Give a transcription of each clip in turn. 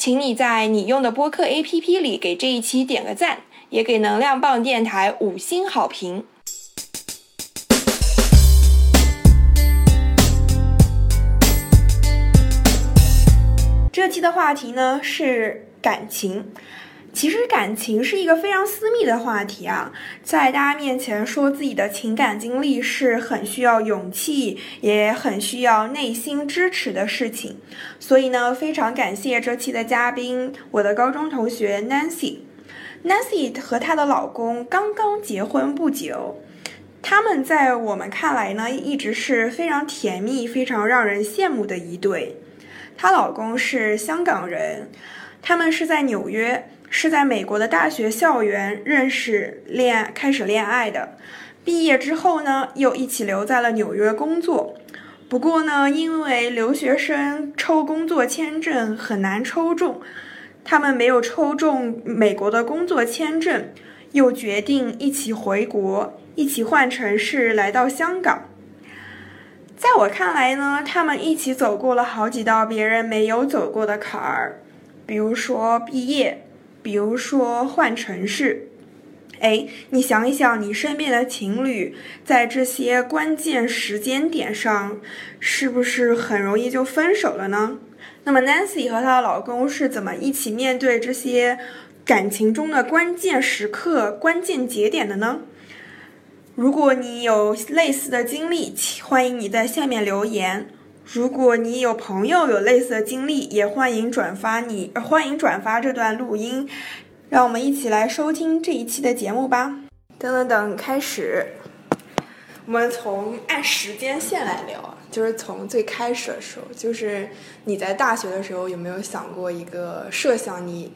请你在你用的播客 APP 里给这一期点个赞，也给能量棒电台五星好评。这期的话题呢是感情。其实感情是一个非常私密的话题啊，在大家面前说自己的情感经历是很需要勇气，也很需要内心支持的事情。所以呢，非常感谢这期的嘉宾，我的高中同学 Nancy。Nancy 和她的老公刚刚结婚不久，他们在我们看来呢，一直是非常甜蜜、非常让人羡慕的一对。她老公是香港人，他们是在纽约。是在美国的大学校园认识、恋开始恋爱的，毕业之后呢，又一起留在了纽约工作。不过呢，因为留学生抽工作签证很难抽中，他们没有抽中美国的工作签证，又决定一起回国，一起换城市来到香港。在我看来呢，他们一起走过了好几道别人没有走过的坎儿，比如说毕业。比如说换城市，哎，你想一想，你身边的情侣在这些关键时间点上，是不是很容易就分手了呢？那么 Nancy 和她的老公是怎么一起面对这些感情中的关键时刻、关键节点的呢？如果你有类似的经历，欢迎你在下面留言。如果你有朋友有类似的经历，也欢迎转发你，欢迎转发这段录音，让我们一起来收听这一期的节目吧。等等等，开始。我们从按时间线来聊，就是从最开始的时候，就是你在大学的时候有没有想过一个设想你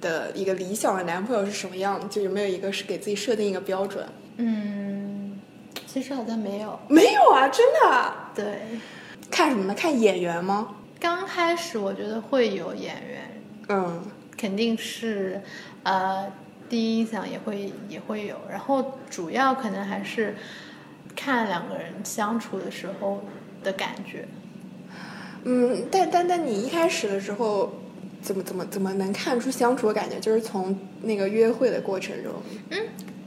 的一个理想的男朋友是什么样？就有没有一个是给自己设定一个标准？嗯，其实好像没有。没有啊，真的。对。看什么呢？看演员吗？刚开始我觉得会有演员，嗯，肯定是，呃，第一印象也会也会有，然后主要可能还是看两个人相处的时候的感觉。嗯，但但但你一开始的时候怎么怎么怎么能看出相处的感觉？就是从那个约会的过程中。嗯，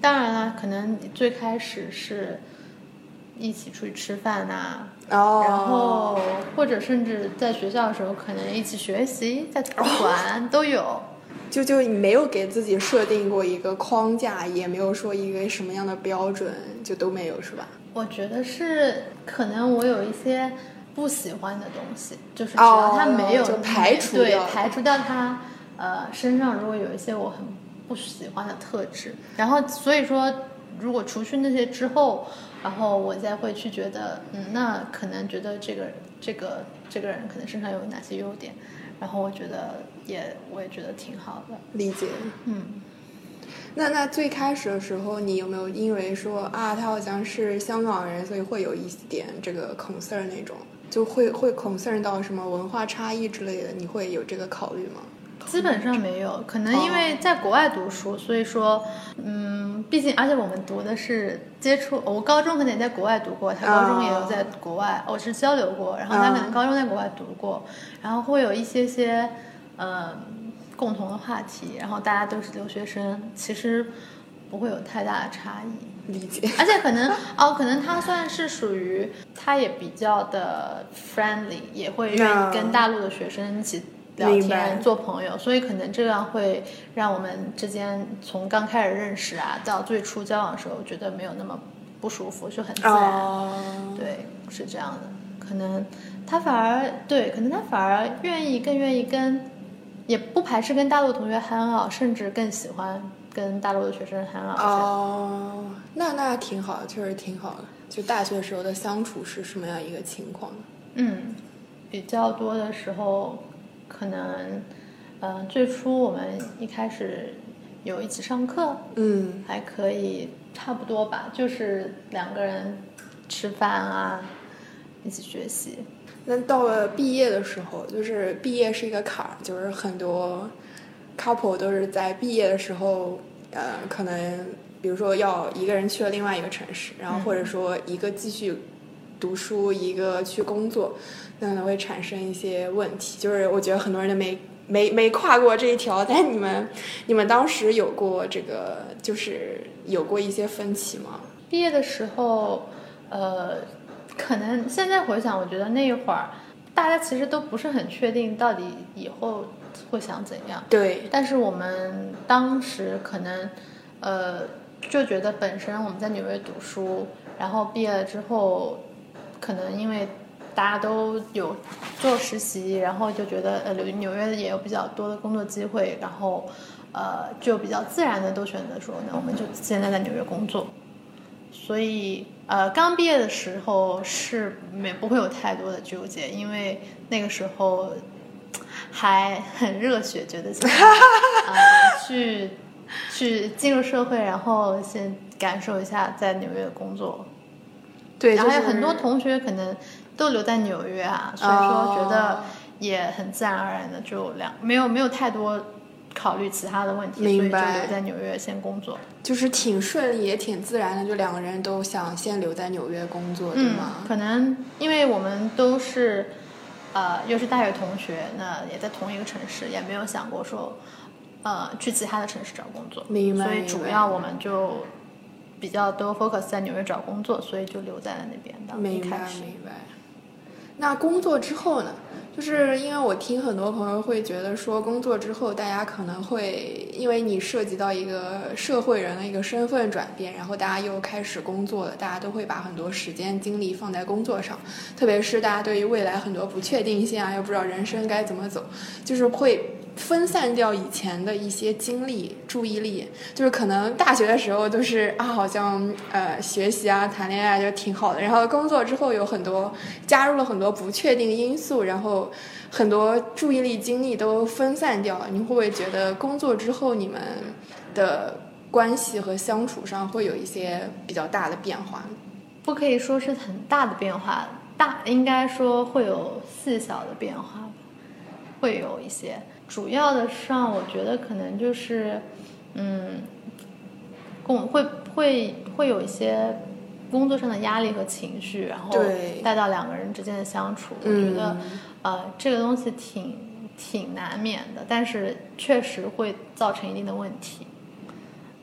当然了，可能最开始是一起出去吃饭呐。然后，或者甚至在学校的时候，可能一起学习，在图书馆都有。就就你没有给自己设定过一个框架，也没有说一个什么样的标准，就都没有是吧？我觉得是，可能我有一些不喜欢的东西，就是只要他没有就排除对排除掉他呃身上如果有一些我很不喜欢的特质，然后所以说如果除去那些之后。然后我再会去觉得，嗯，那可能觉得这个这个这个人可能身上有哪些优点，然后我觉得也我也觉得挺好的，理解，嗯。那那最开始的时候，你有没有因为说啊，他好像是香港人，所以会有一点这个 concern 那种，就会会 concern 到什么文化差异之类的，你会有这个考虑吗？基本上没有，可能因为在国外读书，所以说，嗯，毕竟而且我们读的是接触，我高中可能也在国外读过，他高中也有在国外，我是交流过，然后他可能高中在国外读过，然后会有一些些，呃，共同的话题，然后大家都是留学生，其实不会有太大的差异，理解。而且可能 哦，可能他算是属于，他也比较的 friendly，也会愿意跟大陆的学生一起。聊天做朋友，所以可能这样会让我们之间从刚开始认识啊，到最初交往的时候，觉得没有那么不舒服，就很自然。对，是这样的。可能他反而对，可能他反而愿意更愿意跟也不排斥跟大陆同学 hang out，甚至更喜欢跟大陆的学生 hang out。哦，那那挺好的，确实挺好的。就大学时候的相处是什么样一个情况？嗯，比较多的时候，可能，嗯、最初我们一开始有一起上课，嗯还可以差不多吧，就是两个人吃饭啊，一起学习。那到了毕业的时候，就是毕业是一个坎儿，就是很多 couple 都是在毕业的时候，呃，可能比如说要一个人去了另外一个城市，然后或者说一个继续读书，一个去工作，那可能会产生一些问题。就是我觉得很多人都没没没跨过这一条，但你们你们当时有过这个，就是有过一些分歧吗？毕业的时候，呃，可能现在回想，我觉得那一会儿大家其实都不是很确定到底以后会想怎样。对，但是我们当时可能，呃，就觉得本身我们在纽约读书，然后毕业了之后，可能因为大家都有做实习，然后就觉得呃纽纽约也有比较多的工作机会，然后呃就比较自然的都选择说，那我们就现在在纽约工作。所以呃，刚毕业的时候是没不会有太多的纠结，因为那个时候还很热血，觉得想呃去去进入社会，然后先感受一下在纽约工作。对，然后有很多同学可能都留在纽约啊，所以说觉得哦也很自然而然的就两没有没有太多考虑其他的问题，所以就留在纽约先工作。就是挺顺利，也挺自然的，就两个人都想先留在纽约工作，对嗯吗？，可能因为我们都是呃又是大学同学，那也在同一个城市，也没有想过说呃去其他的城市找工作，明白所以主要我们就比较多 focus 在纽约找工作，所以就留在了那边的。一明白开始，明白。那工作之后呢？就是因为我听很多朋友会觉得说，工作之后大家可能会因为你涉及到一个社会人的一个身份转变，然后大家又开始工作了，大家都会把很多时间精力放在工作上，特别是大家对于未来很多不确定性啊，又不知道人生该怎么走，就是会分散掉以前的一些精力、注意力。就是可能大学的时候都是啊，好像呃学习啊、谈恋爱就挺好的，然后工作之后有很多加入了很多不确定因素，然后很多注意力、精力都分散掉了。你会不会觉得工作之后你们的关系和相处上会有一些比较大的变化？不可以说是很大的变化，大应该说会有细小的变化，会有一些。主要的上，我觉得可能就是，嗯，工会会会有一些工作上的压力和情绪，然后带到两个人之间的相处，我觉得，呃，这个东西挺挺难免的，但是确实会造成一定的问题。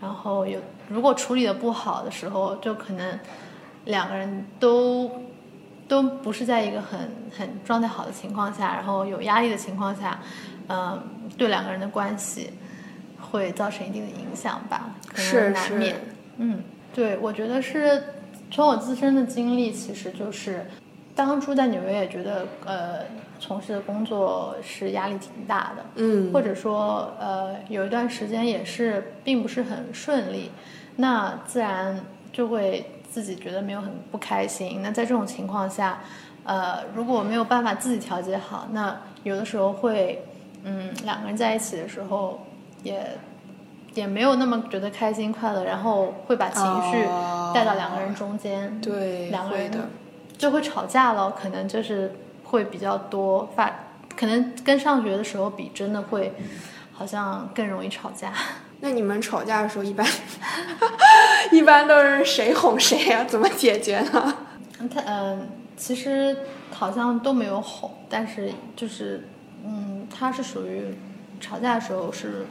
然后有如果处理的不好的时候，就可能两个人都都不是在一个很很状态好的情况下，然后有压力的情况下，嗯、对两个人的关系会造成一定的影响吧，可是能难是免。嗯，对，我觉得是从我自身的经历，其实就是当初在纽约也觉得，呃，从事的工作是压力挺大的，嗯，或者说，呃，有一段时间也是并不是很顺利，那自然就会自己觉得没有很不开心。那在这种情况下，呃，如果没有办法自己调节好，那有的时候会，嗯，两个人在一起的时候也也没有那么觉得开心快乐，然后会把情绪哦带到两个人中间，对，两个人。就会吵架了，可能就是会比较多发，可能跟上学的时候比，真的会好像更容易吵架。那你们吵架的时候，一般 一般都是谁哄谁呀、怎么解决呢？他嗯、其实好像都没有哄，但是就是嗯，他是属于吵架的时候是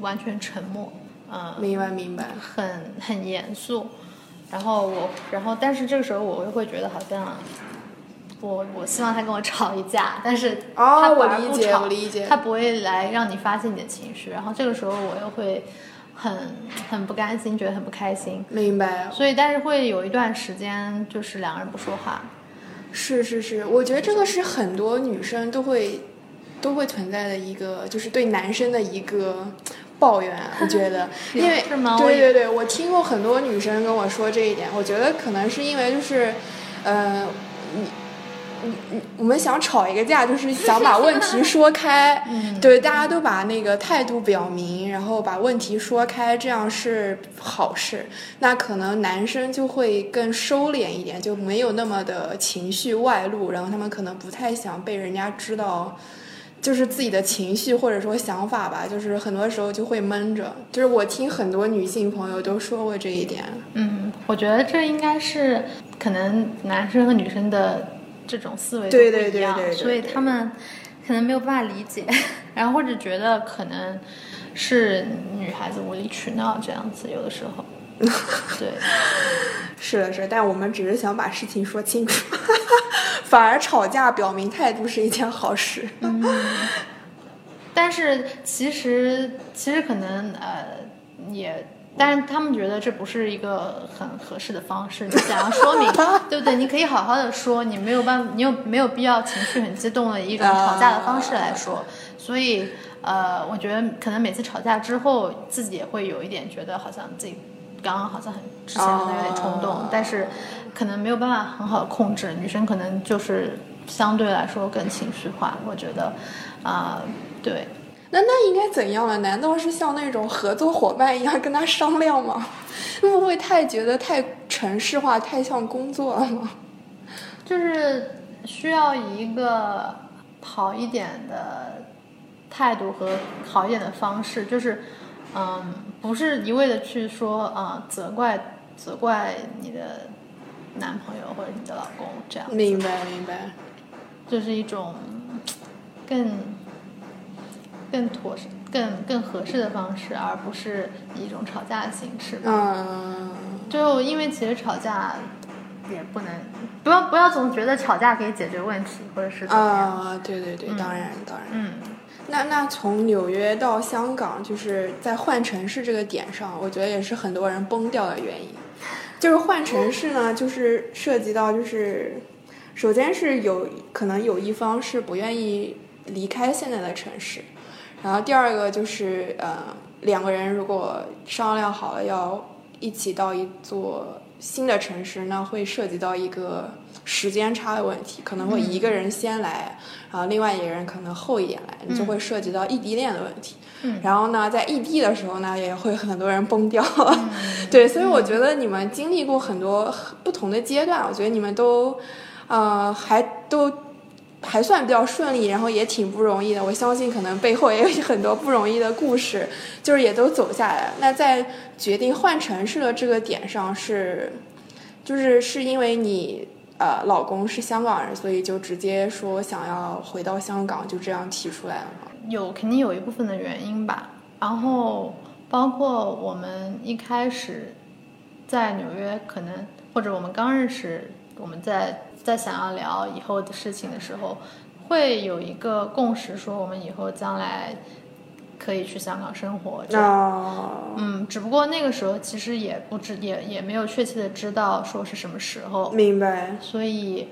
完全沉默，嗯、明白明白。很很严肃。然后我，然后但是这个时候我又会觉得好像。我我希望他跟我吵一架，但是哦他我理解反而不理解他不会来让你发泄你的情绪，然后这个时候我又会很 很不甘心，觉得很不开心，明白，所以但是会有一段时间就是两个人不说话，是是是，我觉得这个是很多女生都会都会存在的一个，就是对男生的一个抱怨。我觉得，因为是吗？对对对，我听过很多女生跟我说这一点。我觉得可能是因为就是，呃，你。嗯嗯，我们想吵一个架，就是想把问题说开。嗯，对，大家都把那个态度表明，然后把问题说开，这样是好事。那可能男生就会更收敛一点，就没有那么的情绪外露，然后他们可能不太想被人家知道，就是自己的情绪或者说想法吧。就是很多时候就会闷着。就是我听很多女性朋友都说过这一点。嗯，我觉得这应该是可能男生和女生的。这种思维对对对对，所以他们可能没有办法理解，然后或者觉得可能是女孩子无理取闹这样子，有的时候，对，是的是，但我们只是想把事情说清楚，反而吵架表明态度是一件好事。嗯，但是其实其实可能呃也。但是他们觉得这不是一个很合适的方式，你想要说明，对不对？你可以好好的说，你没有办法，你有没有必要情绪很激动的一种吵架的方式来说？所以，呃，我觉得可能每次吵架之后，自己也会有一点觉得好像自己刚刚好像很之前好像有点冲动，但是可能没有办法很好的控制。女生可能就是相对来说更情绪化，我觉得，啊，对。那那应该怎样了？难道是像那种合作伙伴一样跟他商量吗？会不会太觉得太城市化，太像工作了吗？就是需要一个好一点的态度和好一点的方式，就是嗯，不是一味的去说啊，责怪责怪你的男朋友或者你的老公这样。明白明白，就是一种更。更妥适、更更合适的方式，而不是一种吵架的形式。嗯，就因为其实吵架也不能，不要不要总觉得吵架可以解决问题，或者是怎么样。啊，对对对，当然当然。嗯，那那从纽约到香港，就是在换城市这个点上，我觉得也是很多人崩掉的原因。就是换城市呢，就是涉及到就是，首先是有可能有一方是不愿意离开现在的城市。然后第二个就是，呃，两个人如果商量好了要一起到一座新的城市，那会涉及到一个时间差的问题，可能会一个人先来，然后另外一个人可能后一点来，你就会涉及到异地恋的问题。然后呢，在异地的时候呢，也会很多人崩掉。对，所以我觉得你们经历过很多不同的阶段，我觉得你们都，呃，还都。还算比较顺利，然后也挺不容易的。我相信可能背后也有很多不容易的故事，就是也都走下来。那在决定换城市的这个点上，是，就是是因为你呃老公是香港人，所以就直接说想要回到香港，就这样提出来了吗？有肯定有一部分的原因吧。然后包括我们一开始在纽约，可能或者我们刚认识，我们在。在想要聊以后的事情的时候，会有一个共识，说我们以后将来可以去香港生活。这样，嗯，只不过那个时候其实也不知，也也没有确切的知道说是什么时候。明白。所以，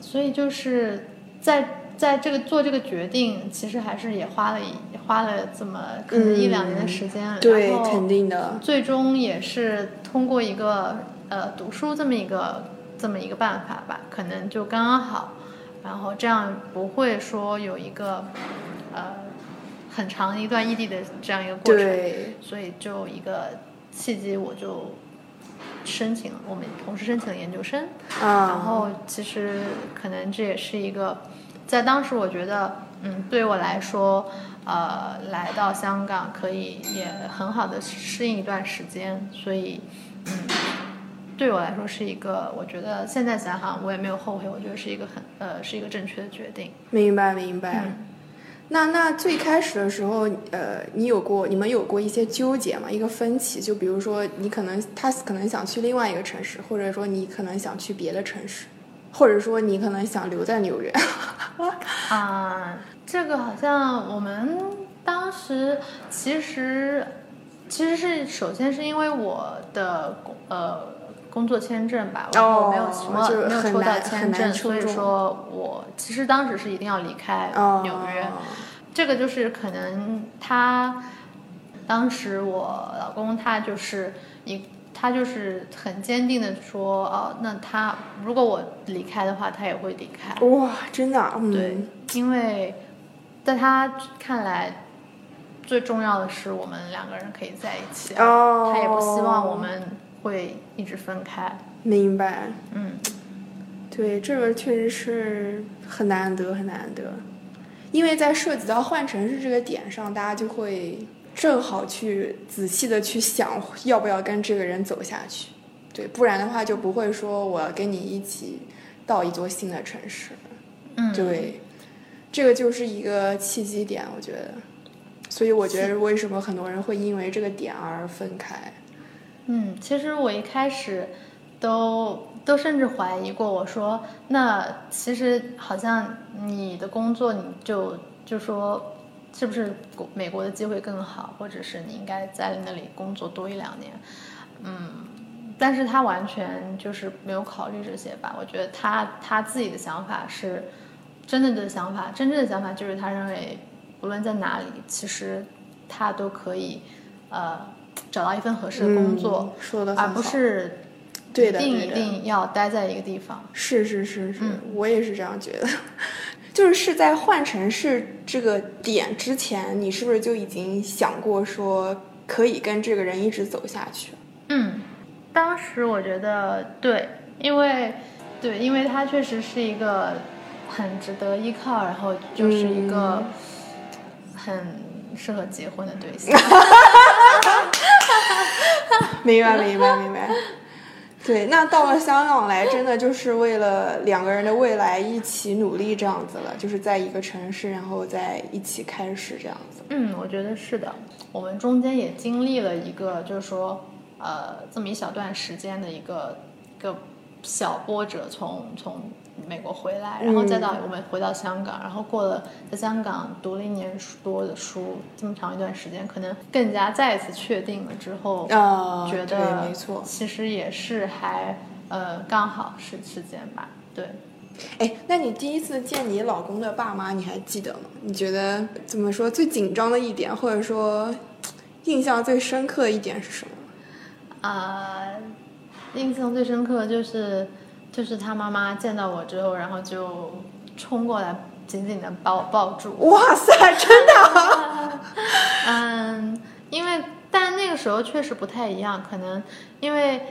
所以就是在在这个做这个决定，其实还是也花了花了这么可能一两年的时间。对，肯定的。最终也是通过一个呃读书这么一个。这么一个办法吧，可能就刚刚好，然后这样不会说有一个呃很长一段异地的这样一个过程，所以就一个契机，我就申请了，我们同时申请了研究生，然后其实可能这也是一个在当时我觉得，嗯，对我来说，呃，来到香港可以也很好的适应一段时间，所以嗯。对我来说是一个，我觉得现在想想我也没有后悔，我觉得是一个很呃是一个正确的决定。明白明白。那那最开始的时候，呃，你有过你们有过一些纠结吗？一个分歧，就比如说你可能他可能想去另外一个城市，或者说你可能想去别的城市，或者说你可能想留在纽约。啊，这个好像我们当时其实其实是首先是因为我的呃。工作签证吧，然后没有什么、没有抽到签证，所以说我其实当时是一定要离开哦纽约。这个就是可能他当时我老公他就是一他就是很坚定的说，哦，那他如果我离开的话，他也会离开。哇，真的啊，嗯，对，因为在他看来，最重要的是我们两个人可以在一起，哦他也不希望我们会一直分开。明白。嗯，对，这个确实是很难得，很难得，因为在涉及到换城市这个点上，大家就会正好去仔细的去想，要不要跟这个人走下去。对，不然的话就不会说我要跟你一起到一座新的城市。嗯，对，这个就是一个契机点，我觉得。所以我觉得为什么很多人会因为这个点而分开？嗯，其实我一开始都都甚至怀疑过，我说那其实好像你的工作你就就说是不是国美国的机会更好，或者是你应该在那里工作多一两年，嗯。但是他完全就是没有考虑这些吧？我觉得他他自己的想法是真正的想法，真正的想法就是他认为无论在哪里，其实他都可以呃找到一份合适的工作，嗯、说的而不是对的，一定一定要待在一个地方。是是是是，嗯我也是这样觉得。就是是在换城市这个点之前，你是不是就已经想过说可以跟这个人一直走下去？嗯，当时我觉得对，因为对，因为他确实是一个很值得依靠，然后就是一个嗯很适合结婚的对象。明白明白明白。对，那到了香港来，真的就是为了两个人的未来一起努力这样子了，就是在一个城市，然后再一起开始这样子。嗯，我觉得是的。我们中间也经历了一个，就是说，呃，这么一小段时间的一个一个小波折从，从美国回来，然后再到我们回到香港，然后过了在香港读了一年多的书，这么长一段时间，可能更加再一次确定了之后，啊、觉对，得没错。其实也是还呃刚好是时间吧，对。哎，那你第一次见你老公的爸妈，你还记得吗？你觉得怎么说最紧张的一点，或者说印象最深刻的一点是什么？啊、印象最深刻的就是就是他妈妈见到我之后，然后就冲过来紧紧的把我抱住。哇塞，真的啊？嗯，因为但那个时候确实不太一样，可能因为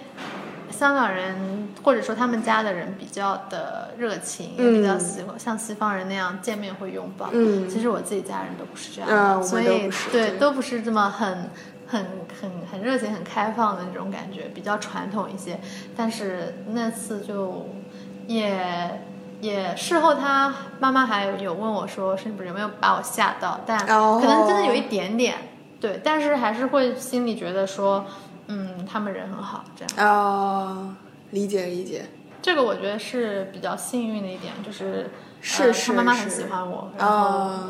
香港人或者说他们家的人比较的热情，也比较喜欢像西方人那样见面会拥抱。嗯其实我自己家人都不是这样的，嗯所以对都不是这么很。很很很热情、很开放的那种感觉，比较传统一些。但是那次就也也事后，他妈妈还有问我说，是不是有没有把我吓到？但哦可能真的有一点点，对。但是还是会心里觉得说，嗯，他们人很好，这样。哦，理解理解。这个我觉得是比较幸运的一点，就是是是呃他妈妈很喜欢我，然后、啊、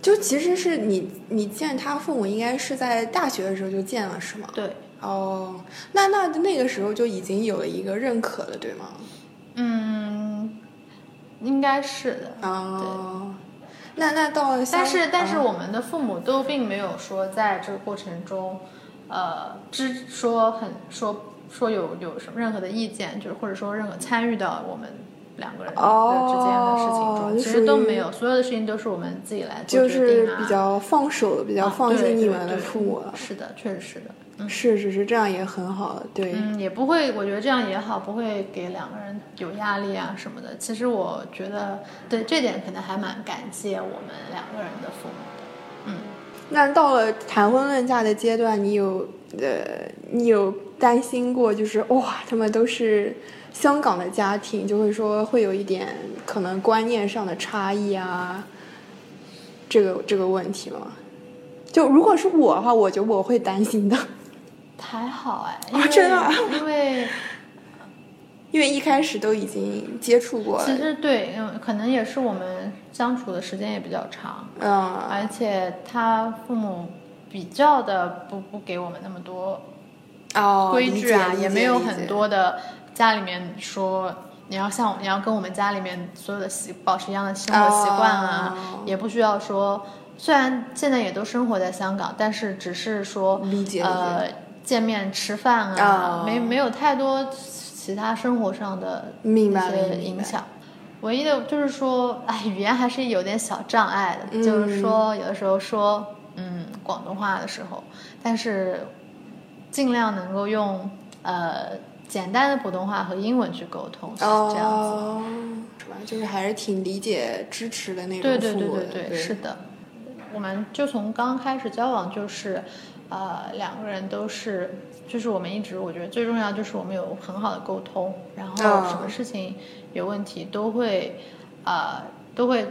就其实是你你见他父母应该是在大学的时候就见了是吗？对，哦，那那那个时候就已经有了一个认可了，对吗？嗯，应该是的。哦，那那到了，但是但是啊我们的父母都并没有说在这个过程中，呃，支说很说说有有什么任何的意见，就是或者说任何参与到我们两个人的之间的事情中，哦其实都没有，所有的事情都是我们自己来做就决定啊，是比较放手的，比较啊放心你们的父母了。是的，确实是的。嗯是是是，这样也很好，对。嗯，也不会，我觉得这样也好，不会给两个人有压力啊什么的。其实我觉得，对这点可能还蛮感谢我们两个人的父母的。嗯，那到了谈婚论嫁的阶段，你有呃，你有担心过，就是哇，他们都是香港的家庭，就会说会有一点可能观念上的差异啊，这个这个问题吗？就如果是我的话，我觉得我会担心的，还好哎，因为、真的？啊因为 因为一开始都已经接触过。了其，实对，嗯，可能也是我们相处的时间也比较长，嗯，而且他父母比较的不不给我们那么多哦，规矩啊，也没有很多的家里面说你要像你要跟我们家里面所有的习保持一样的生活习惯啊，哦也不需要说。虽然现在也都生活在香港，但是只是说呃见面吃饭啊，哦没没有太多其他生活上的一些明白影响。唯一的就是说，哎，语言还是有点小障碍的。嗯就是说，有的时候说嗯广东话的时候，但是尽量能够用呃简单的普通话和英文去沟通，是这样子。哦，是吧？就是还是挺理解、支持的那种对对对对对，是的。我们就从刚开始交往就是，呃，两个人都是，就是我们一直我觉得最重要就是我们有很好的沟通，然后哦什么事情有问题都会，呃，都会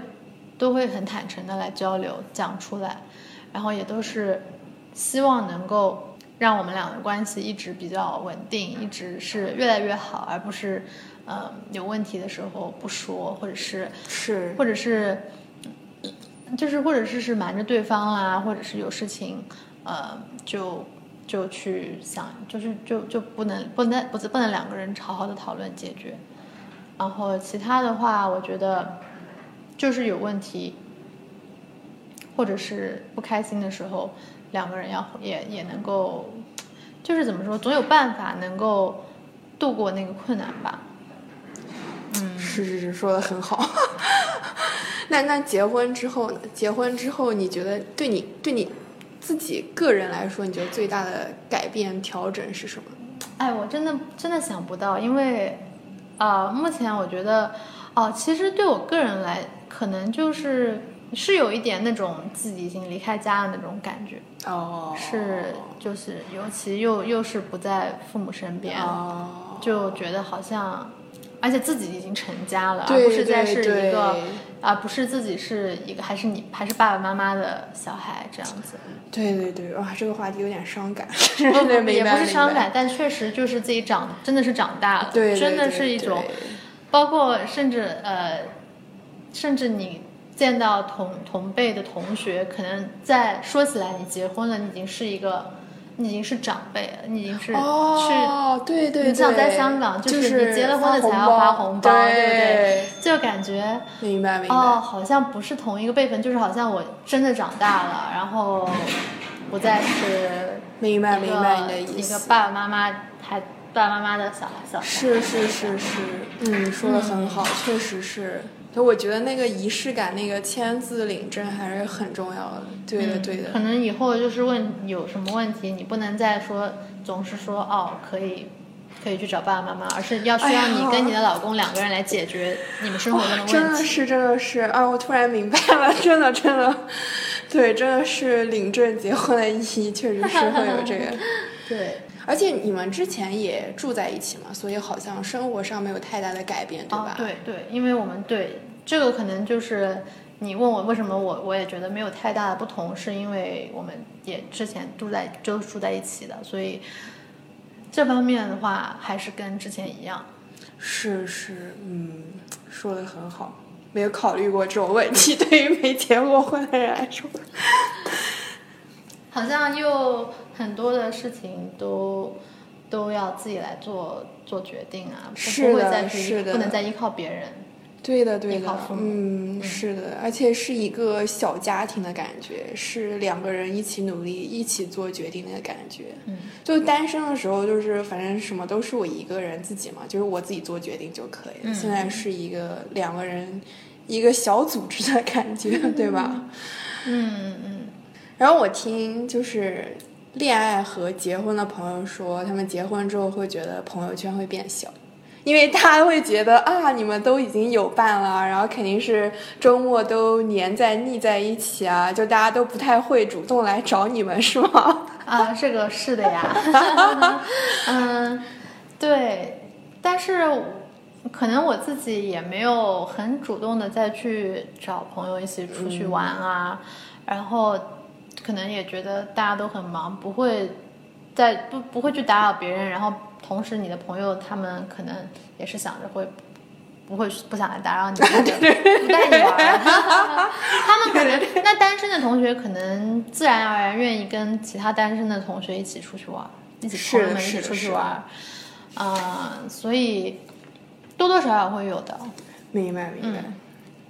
都会很坦诚的来交流讲出来，然后也都是希望能够让我们俩的关系一直比较稳定，一直是越来越好，而不是，呃，有问题的时候不说，或者是是或者是，就是或者是是瞒着对方啊，或者是有事情，呃，就就去想，就是就就不能不能不是不能两个人好好的讨论解决。然后其他的话，我觉得就是有问题，或者是不开心的时候，两个人要也也能够，就是怎么说，总有办法能够度过那个困难吧。嗯是是是，说的很好。那那结婚之后呢？结婚之后，你觉得对你对你自己个人来说，你觉得最大的改变调整是什么？哎，我真的真的想不到，因为，啊、目前我觉得，哦、其实对我个人来，可能就是是有一点那种自己已经离开家的那种感觉，哦，是就是尤其又又是不在父母身边，哦，就觉得好像，而且自己已经成家了，而不是再是一个对，而不是自己是一个还是你还是爸爸妈妈的小孩这样子。对对对，哇，这个话题有点伤感，也不是伤感，但确实就是自己长，真的是长大了，对，对真的是一种，包括甚至呃，甚至你见到同同辈的同学，可能在说起来你结婚了，你已经是一个，你已经是长辈了，你已经是、哦，对对对，你像在香港就就是你结了婚了才要发红包对对不对就感觉明白明白。哦，好像不是同一个辈分，就是好像我真的长大了，然后不再是 明白一个明白你的意一个。爸爸妈妈还爸爸妈妈的小孩小孩。是是是是，嗯，说的很好，确实是。就我觉得那个仪式感，那个签字领证还是很重要的。对的嗯对的可，能以后就是问有什么问题，你不能再说总是说哦可以可以去找爸爸妈妈，而是要需要你跟你的老公两个人来解决你们生活中的问题。的是真的是啊！我突然明白了，真的真的，对，真的是领证结婚的意义，确实是会有这个。对，而且你们之前也住在一起嘛，所以好像生活上没有太大的改变，对吧？，哦对对，因为我们对这个可能就是你问我为什么我我也觉得没有太大的不同，是因为我们也之前住在就住在一起的，所以这方面的话还是跟之前一样。是是，嗯，说的很好，没有考虑过这种问题，对于没结过婚的人来说。好像又很多的事情都都要自己来做做决定啊，不不会再去不能再依靠别人。对的，对的。嗯，是的，而且是一个小家庭的感觉，是两个人一起努力、一起做决定的感觉。嗯，就单身的时候，就是反正什么都是我一个人自己嘛，就是我自己做决定就可以了。嗯。现在是一个两个人一个小组织的感觉，对吧？嗯嗯。然后我听就是恋爱和结婚的朋友说，他们结婚之后会觉得朋友圈会变小，因为大家会觉得啊，你们都已经有伴了，然后肯定是周末都黏在腻在一起啊，就大家都不太会主动来找你们，是吗？啊，这个是的呀。嗯，对，但是可能我自己也没有很主动的再去找朋友一起出去玩啊，然后可能也觉得大家都很忙，不会在不不会去打扰别人，然后同时你的朋友他们可能也是想着会。不会不想来打扰你，不带你玩儿。他们可能那单身的同学可能自然而然愿意跟其他单身的同学一起出去玩儿。一起朋友们一起出去玩，啊，所以多多少少会有的。明白明白。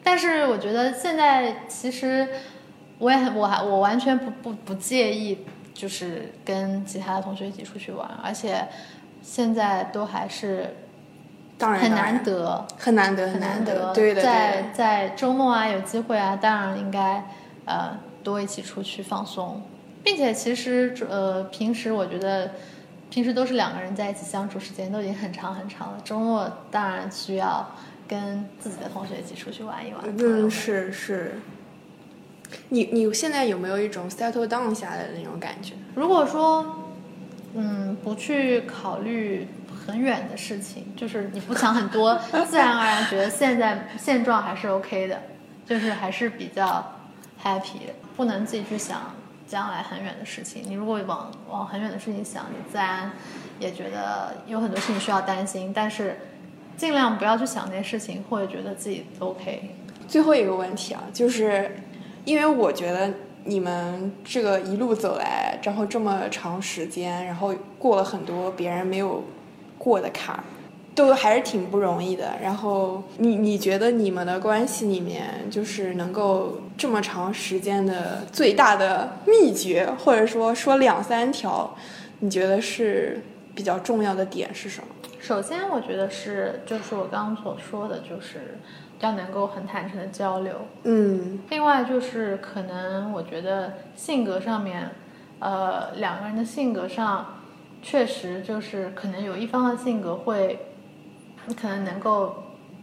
但是我觉得现在其实我也很我还我完全不不不介意，就是跟其他的同学一起出去玩，而且现在都还是。当然很难得，很难得，很难得。对的，在在周末啊，有机会啊，当然应该呃多一起出去放松，并且其实呃平时我觉得平时都是两个人在一起相处时间都已经很长很长了，周末当然需要跟自己的同学一起出去玩一玩。嗯，是是。你你现在有没有一种 settle down 下来的那种感觉？如果说嗯不去考虑。很远的事情，就是你不想很多，自然而然觉得现在现状还是 OK 的，就是还是比较 happy。不能自己去想将来很远的事情。你如果往往很远的事情想，你自然也觉得有很多事情需要担心。但是尽量不要去想那些事情，或者觉得自己都 OK。最后一个问题啊，就是因为我觉得你们这个一路走来，然后这么长时间，然后过了很多别人没有。过的坎儿，都还是挺不容易的。然后你你觉得你们的关系里面，就是能够这么长时间的最大的秘诀，或者说说两三条，你觉得是比较重要的点是什么？首先，我觉得是就是我刚刚所说的，就是要能够很坦诚的交流。嗯。另外就是可能我觉得性格上面，呃，两个人的性格上。确实，就是可能有一方的性格会，你可能能够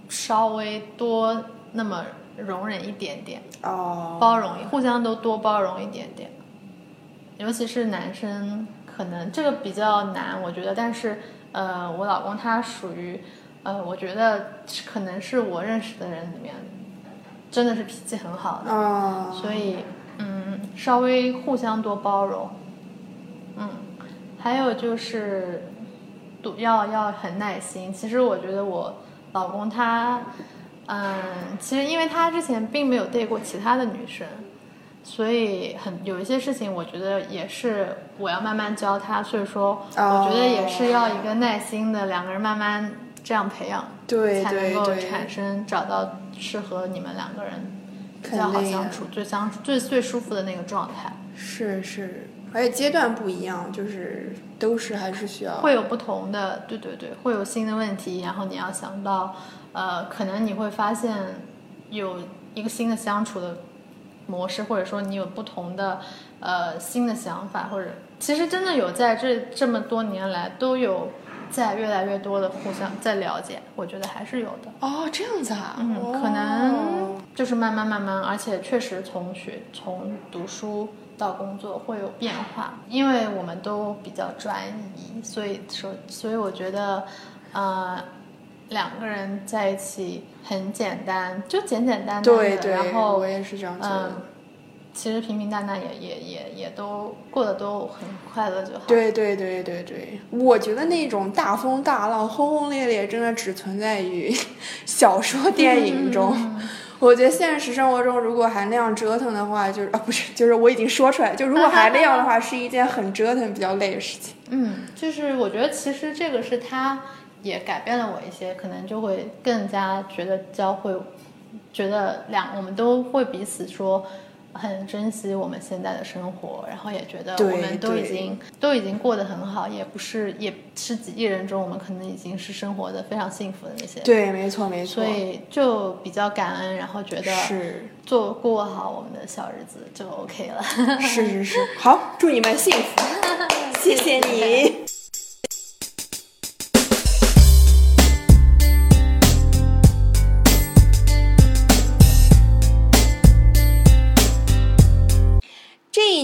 稍微多那么容忍一点点，哦，包容，互相都多包容一点点。尤其是男生，可能这个比较难，我觉得。但是，呃，我老公他属于，呃，我觉得可能是我认识的人里面，真的是脾气很好的，所以，嗯，稍微互相多包容，嗯。还有就是，要要很耐心。其实我觉得我老公他，嗯，其实因为他之前并没有对过其他的女生，所以很有一些事情，我觉得也是我要慢慢教他。所以说，我觉得也是要一个耐心的两个人慢慢这样培养，对才能够产生找到适合你们两个人比较好相处、最相处最最舒服的那个状态。是是。而且阶段不一样，就是都是还是需要会有不同的，对对对，会有新的问题，然后你要想到，呃，可能你会发现有一个新的相处的模式，或者说你有不同的呃新的想法，或者其实真的有在这这么多年来都有在越来越多的互相在了解，我觉得还是有的。哦，这样子啊，嗯，可能就是慢慢慢慢，而且确实从学从读书。到工作会有变化，因为我们都比较专一，所以说，所以我觉得，呃，两个人在一起很简单，就简简单单的，然后我也是这样觉得。其实平平淡淡也也也也都过得都很快乐就好。对对对对对，我觉得那种大风大浪、轰轰烈烈，真的只存在于 小说、电影中。我觉得现实生活中，如果还那样折腾的话，就是啊，不是，就是我已经说出来，就如果还那样的话，是一件很折腾、比较累的事情。嗯，就是我觉得其实这个是他也改变了我一些，可能就会更加觉得教会，觉得两我们都会彼此说。很珍惜我们现在的生活，然后也觉得我们都已经都已经过得很好，也不是也是几亿人中，我们可能已经是生活的非常幸福的那些。对，没错，没错。所以就比较感恩，然后觉得是做过好我们的小日子就 OK 了。是是是，好，祝你们幸福，谢谢你。